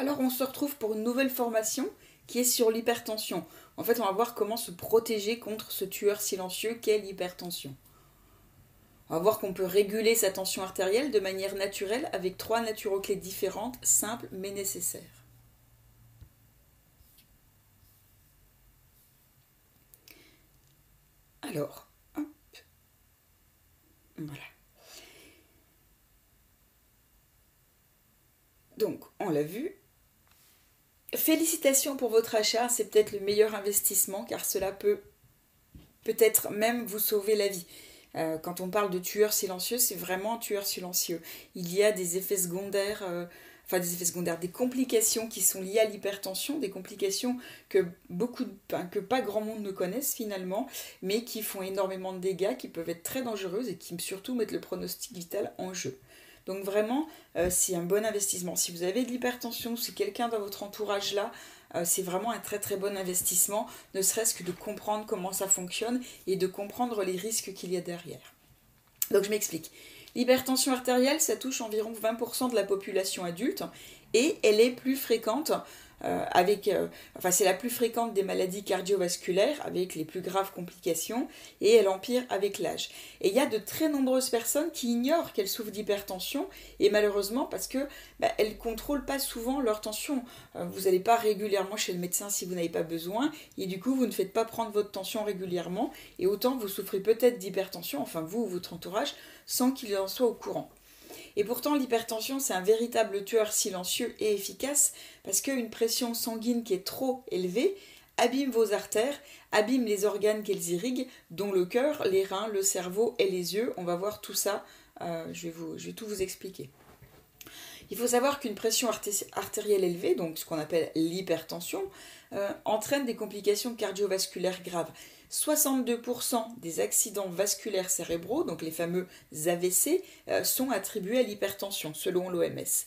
Alors on se retrouve pour une nouvelle formation qui est sur l'hypertension. En fait, on va voir comment se protéger contre ce tueur silencieux qu'est l'hypertension. On va voir qu'on peut réguler sa tension artérielle de manière naturelle avec trois naturoclés différentes, simples mais nécessaires. Alors, hop. Voilà. Donc, on l'a vu, Félicitations pour votre achat, c'est peut-être le meilleur investissement car cela peut peut-être même vous sauver la vie. Euh, quand on parle de tueur silencieux, c'est vraiment un tueur silencieux. Il y a des effets secondaires, euh, enfin des effets secondaires, des complications qui sont liées à l'hypertension, des complications que beaucoup, que pas grand monde ne connaissent finalement, mais qui font énormément de dégâts, qui peuvent être très dangereuses et qui surtout mettent le pronostic vital en jeu. Donc vraiment, euh, c'est un bon investissement. Si vous avez de l'hypertension, si quelqu'un dans votre entourage là, euh, c'est vraiment un très très bon investissement, ne serait-ce que de comprendre comment ça fonctionne et de comprendre les risques qu'il y a derrière. Donc je m'explique. L'hypertension artérielle, ça touche environ 20% de la population adulte et elle est plus fréquente euh, avec, euh, enfin c'est la plus fréquente des maladies cardiovasculaires avec les plus graves complications et elle empire avec l'âge. Et il y a de très nombreuses personnes qui ignorent qu'elles souffrent d'hypertension et malheureusement parce que bah, elles contrôlent pas souvent leur tension. Euh, vous n'allez pas régulièrement chez le médecin si vous n'avez pas besoin et du coup vous ne faites pas prendre votre tension régulièrement et autant vous souffrez peut-être d'hypertension, enfin vous ou votre entourage, sans qu'il en soit au courant. Et pourtant, l'hypertension, c'est un véritable tueur silencieux et efficace parce qu'une pression sanguine qui est trop élevée abîme vos artères, abîme les organes qu'elles irriguent, dont le cœur, les reins, le cerveau et les yeux. On va voir tout ça, euh, je, vous, je vais tout vous expliquer. Il faut savoir qu'une pression artérielle élevée, donc ce qu'on appelle l'hypertension, euh, entraîne des complications cardiovasculaires graves. 62% des accidents vasculaires cérébraux, donc les fameux AVC, euh, sont attribués à l'hypertension, selon l'OMS.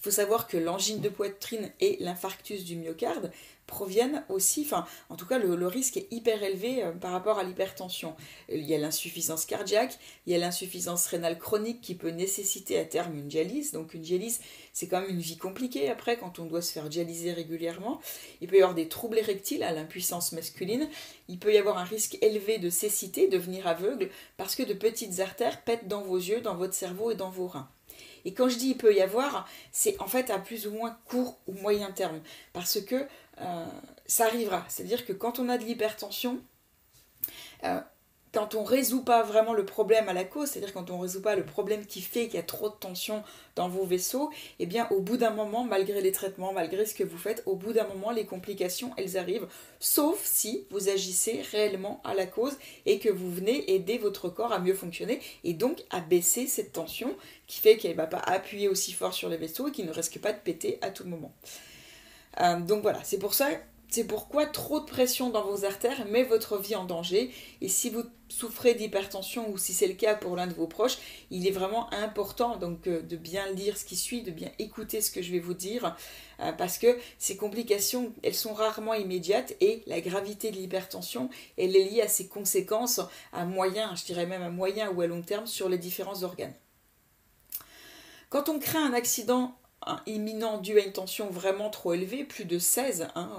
Il faut savoir que l'angine de poitrine et l'infarctus du myocarde proviennent aussi, enfin en tout cas le, risque est hyper élevé euh, par rapport à l'hypertension. Il y a l'insuffisance cardiaque, il y a l'insuffisance rénale chronique qui peut nécessiter à terme une dialyse. Donc une dialyse c'est quand même une vie compliquée après quand on doit se faire dialyser régulièrement. Il peut y avoir des troubles érectiles à l'impuissance masculine, il peut y avoir un risque élevé de cécité, devenir aveugle, parce que de petites artères pètent dans vos yeux, dans votre cerveau et dans vos reins. Et quand je dis il peut y avoir, c'est en fait à plus ou moins court ou moyen terme. Parce que euh, ça arrivera. C'est-à-dire que quand on a de l'hypertension, euh, quand on résout pas vraiment le problème à la cause, c'est-à-dire quand on résout pas le problème qui fait qu'il y a trop de tension dans vos vaisseaux, eh bien au bout d'un moment, malgré les traitements, malgré ce que vous faites, au bout d'un moment, les complications, elles arrivent, sauf si vous agissez réellement à la cause et que vous venez aider votre corps à mieux fonctionner et donc à baisser cette tension qui fait qu'elle ne va pas appuyer aussi fort sur les vaisseaux et qui ne risque pas de péter à tout moment. Euh, donc voilà, c'est pour ça c'est pourquoi trop de pression dans vos artères met votre vie en danger. Et si vous souffrez d'hypertension ou si c'est le cas pour l'un de vos proches, il est vraiment important donc euh, de bien lire ce qui suit, de bien écouter ce que je vais vous dire, euh, parce que ces complications, elles sont rarement immédiates et la gravité de l'hypertension, elle est liée à ses conséquences à moyen, je dirais même à moyen ou à long terme sur les différents organes. Quand on crée un accident imminent dû à une tension vraiment trop élevée, plus de 16, hein,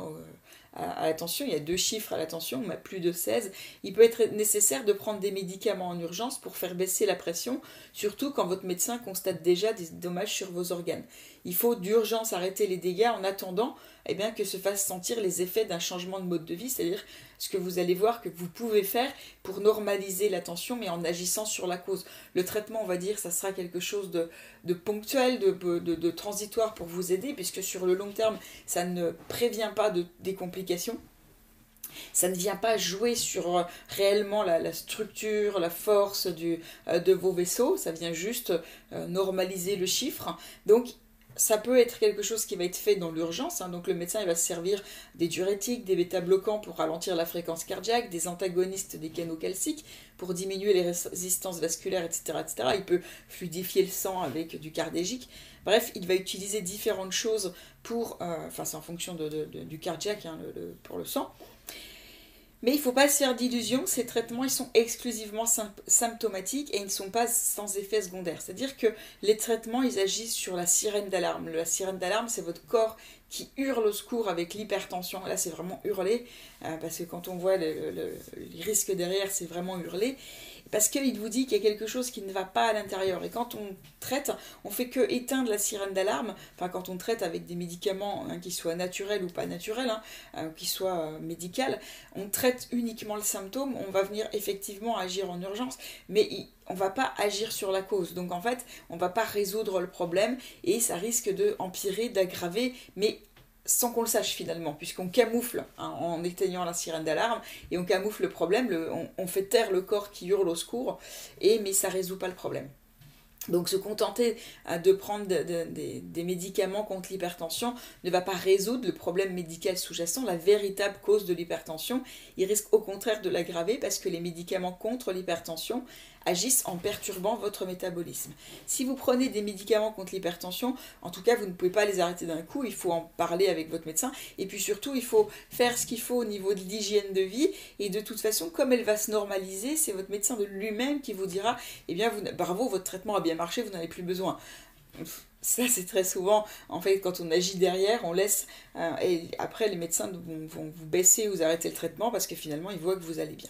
à, l'attention, il y a deux chiffres à l'attention, mais plus de 16, il peut être nécessaire de prendre des médicaments en urgence pour faire baisser la pression, surtout quand votre médecin constate déjà des dommages sur vos organes. Il faut d'urgence arrêter les dégâts en attendant eh bien, que se fassent sentir les effets d'un changement de mode de vie, c'est-à-dire ce que vous allez voir que vous pouvez faire pour normaliser la tension, mais en agissant sur la cause. Le traitement, on va dire, ça sera quelque chose de, ponctuel, de, transitoire pour vous aider, puisque sur le long terme, ça ne prévient pas de, des complications. Ça ne vient pas jouer sur euh, réellement la, structure, la force du, euh, de vos vaisseaux, ça vient juste euh, normaliser le chiffre. Donc ça peut être quelque chose qui va être fait dans l'urgence. Hein. donc le médecin il va se servir des diurétiques, des bêta-bloquants pour ralentir la fréquence cardiaque, des antagonistes des canaux calciques pour diminuer les résistances vasculaires, etc., etc. Il peut fluidifier le sang avec du cardégique. Bref, il va utiliser différentes choses pour, euh, enfin c'est en fonction du cardiaque hein, pour le sang. Mais il ne faut pas se faire d'illusions, ces traitements sont exclusivement symptomatiques et ils ne sont pas sans effet secondaire. C'est-à-dire que les traitements ils agissent sur la sirène d'alarme. La sirène d'alarme c'est votre corps qui hurle au secours avec l'hypertension. Là c'est vraiment hurler, euh, parce que quand on voit les risques derrière c'est vraiment hurler parce qu'il vous dit qu'il y a quelque chose qui ne va pas à l'intérieur. Et quand on traite, on fait que éteindre la sirène d'alarme, enfin quand on traite avec des médicaments, hein, qui soient naturels ou pas naturels, hein, euh, qui soient euh, médicaux, on traite uniquement le symptôme, on va venir effectivement agir en urgence, mais on va pas agir sur la cause. Donc en fait, on va pas résoudre le problème et ça risque de empirer, d'aggraver, mais sans qu'on le sache finalement, puisqu'on camoufle hein, en éteignant la sirène d'alarme et on camoufle le problème, on, fait taire le corps qui hurle au secours, et, mais ça résout pas le problème. Donc se contenter euh, de prendre des médicaments contre l'hypertension ne va pas résoudre le problème médical sous-jacent, la véritable cause de l'hypertension. Il risque au contraire de l'aggraver parce que les médicaments contre l'hypertension agissent en perturbant votre métabolisme. Si vous prenez des médicaments contre l'hypertension, en tout cas, vous ne pouvez pas les arrêter d'un coup, il faut en parler avec votre médecin, et puis surtout, il faut faire ce qu'il faut au niveau de l'hygiène de vie, et de toute façon, comme elle va se normaliser, c'est votre médecin de lui-même qui vous dira, eh bien, vous, bravo, votre traitement a bien marché, vous n'en avez plus besoin. Ça, c'est très souvent, en fait, quand on agit derrière, on laisse, euh, et après, les médecins vont, vont vous baisser ou vous arrêter le traitement parce que finalement, ils voient que vous allez bien.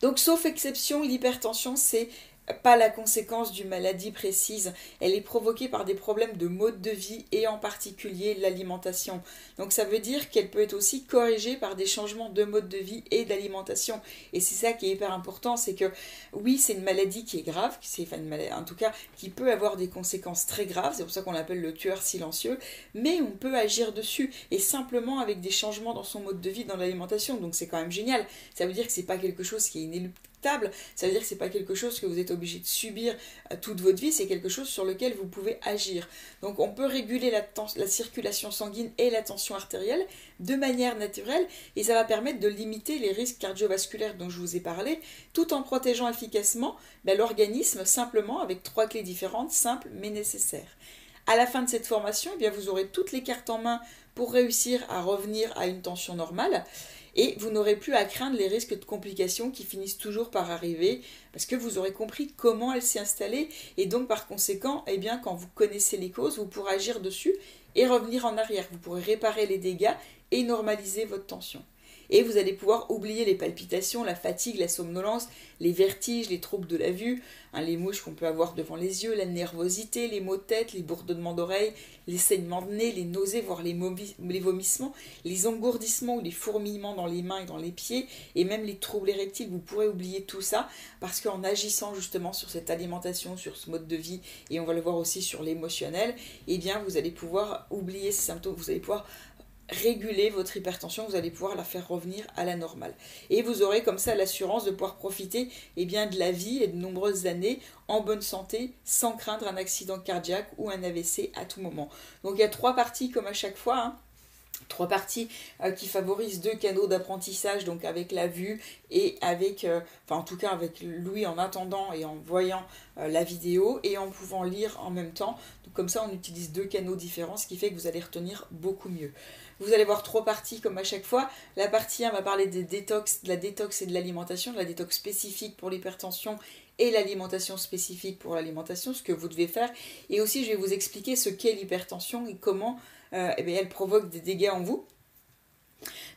Donc, sauf exception, l'hypertension, c'est pas la conséquence d'une maladie précise, elle est provoquée par des problèmes de mode de vie et en particulier l'alimentation. Donc ça veut dire qu'elle peut être aussi corrigée par des changements de mode de vie et d'alimentation. Et c'est ça qui est hyper important, c'est que oui, c'est une maladie qui est grave, en tout cas qui peut avoir des conséquences très graves, c'est pour ça qu'on l'appelle le tueur silencieux, mais on peut agir dessus et simplement avec des changements dans son mode de vie, dans l'alimentation. Donc c'est quand même génial. Ça veut dire que c'est pas quelque chose qui est inéluctable ça veut dire que c'est pas quelque chose que vous êtes obligé de subir euh, toute votre vie, c'est quelque chose sur lequel vous pouvez agir. Donc on peut réguler la, la circulation sanguine et la tension artérielle de manière naturelle et ça va permettre de limiter les risques cardiovasculaires dont je vous ai parlé, tout en protégeant efficacement ben, l'organisme simplement avec trois clés différentes, simples mais nécessaires. À la fin de cette formation, eh vous aurez toutes les cartes en main pour réussir à revenir à une tension normale et vous n'aurez plus à craindre les risques de complications qui finissent toujours par arriver parce que vous aurez compris comment elle s'est installée et donc par conséquent, eh bien, quand vous connaissez les causes, vous pourrez agir dessus et revenir en arrière. Vous pourrez réparer les dégâts et normaliser votre tension et vous allez pouvoir oublier les palpitations, la fatigue, la somnolence, les vertiges, les troubles de la vue, hein, les mouches qu'on peut avoir devant les yeux, la nervosité, les maux de tête, les bourdonnements d'oreilles, les saignements de nez, les nausées, voire les, vomissements, les engourdissements ou les fourmillements dans les mains et dans les pieds, et même les troubles érectiles. Vous pourrez oublier tout ça parce qu'en agissant justement sur cette alimentation, sur ce mode de vie, et on va le voir aussi sur l'émotionnel, eh bien vous allez pouvoir oublier ces symptômes, vous allez pouvoir réguler votre hypertension, vous allez pouvoir la faire revenir à la normale. Et vous aurez comme ça l'assurance de pouvoir profiter eh bien, de la vie et de nombreuses années en bonne santé sans craindre un accident cardiaque ou un AVC à tout moment. Donc il y a trois parties comme à chaque fois. Hein. Trois parties euh, qui favorisent deux canaux d'apprentissage, donc avec la vue et avec, euh, enfin en tout cas avec Louis en attendant et en voyant euh, la vidéo et en pouvant lire en même temps. Donc comme ça on utilise deux canaux différents, ce qui fait que vous allez retenir beaucoup mieux. Vous allez voir trois parties comme à chaque fois. La partie 1 va parler des détox, de la détox et de l'alimentation, de la détox spécifique pour l'hypertension et l'alimentation spécifique pour l'alimentation, ce que vous devez faire. Et aussi, je vais vous expliquer ce qu'est l'hypertension et comment euh, eh elle provoque des dégâts en vous.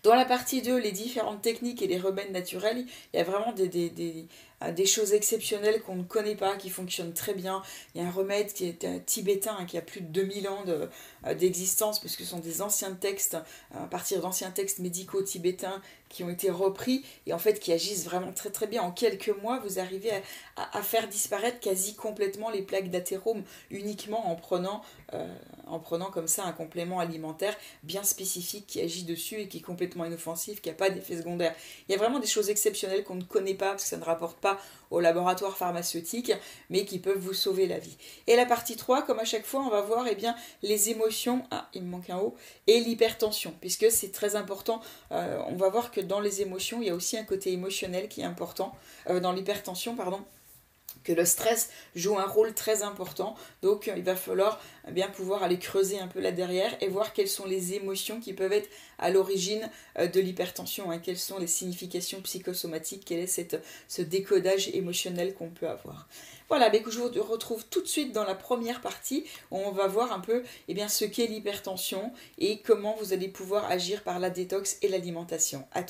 Dans la partie 2, les différentes techniques et les remèdes naturels, il y a vraiment des, des, des choses exceptionnelles qu'on ne connaît pas, qui fonctionnent très bien. Il y a un remède qui est tibétain, hein, qui a plus de 2000 ans euh, d'existence, parce que ce sont des anciens textes, à partir d'anciens textes médicaux tibétains qui ont été repris et en fait qui agissent vraiment très très bien. En quelques mois, vous arrivez à, faire disparaître quasi complètement les plaques d'athérome uniquement en prenant, euh, en prenant comme ça un complément alimentaire bien spécifique qui agit dessus et qui est complètement inoffensif, qui n'a pas d'effet secondaire. Il y a vraiment des choses exceptionnelles qu'on ne connaît pas parce que ça ne rapporte pas au laboratoire pharmaceutique, mais qui peuvent vous sauver la vie. Et la partie 3, comme à chaque fois, on va voir eh bien, les émotions, ah, il me manque un haut, et l'hypertension, puisque c'est très important. Euh, on va voir que dans les émotions, il y a aussi un côté émotionnel qui est important, euh, dans l'hypertension, pardon que le stress joue un rôle très important. Donc il va falloir bien pouvoir aller creuser un peu là derrière et voir quelles sont les émotions qui peuvent être à l'origine euh, de l'hypertension, hein. quelles sont les significations psychosomatiques, quel est ce décodage émotionnel qu'on peut avoir. Voilà, ben, je vous retrouve tout de suite dans la première partie où on va voir un peu eh bien, ce qu'est l'hypertension et comment vous allez pouvoir agir par la détox et l'alimentation. À tout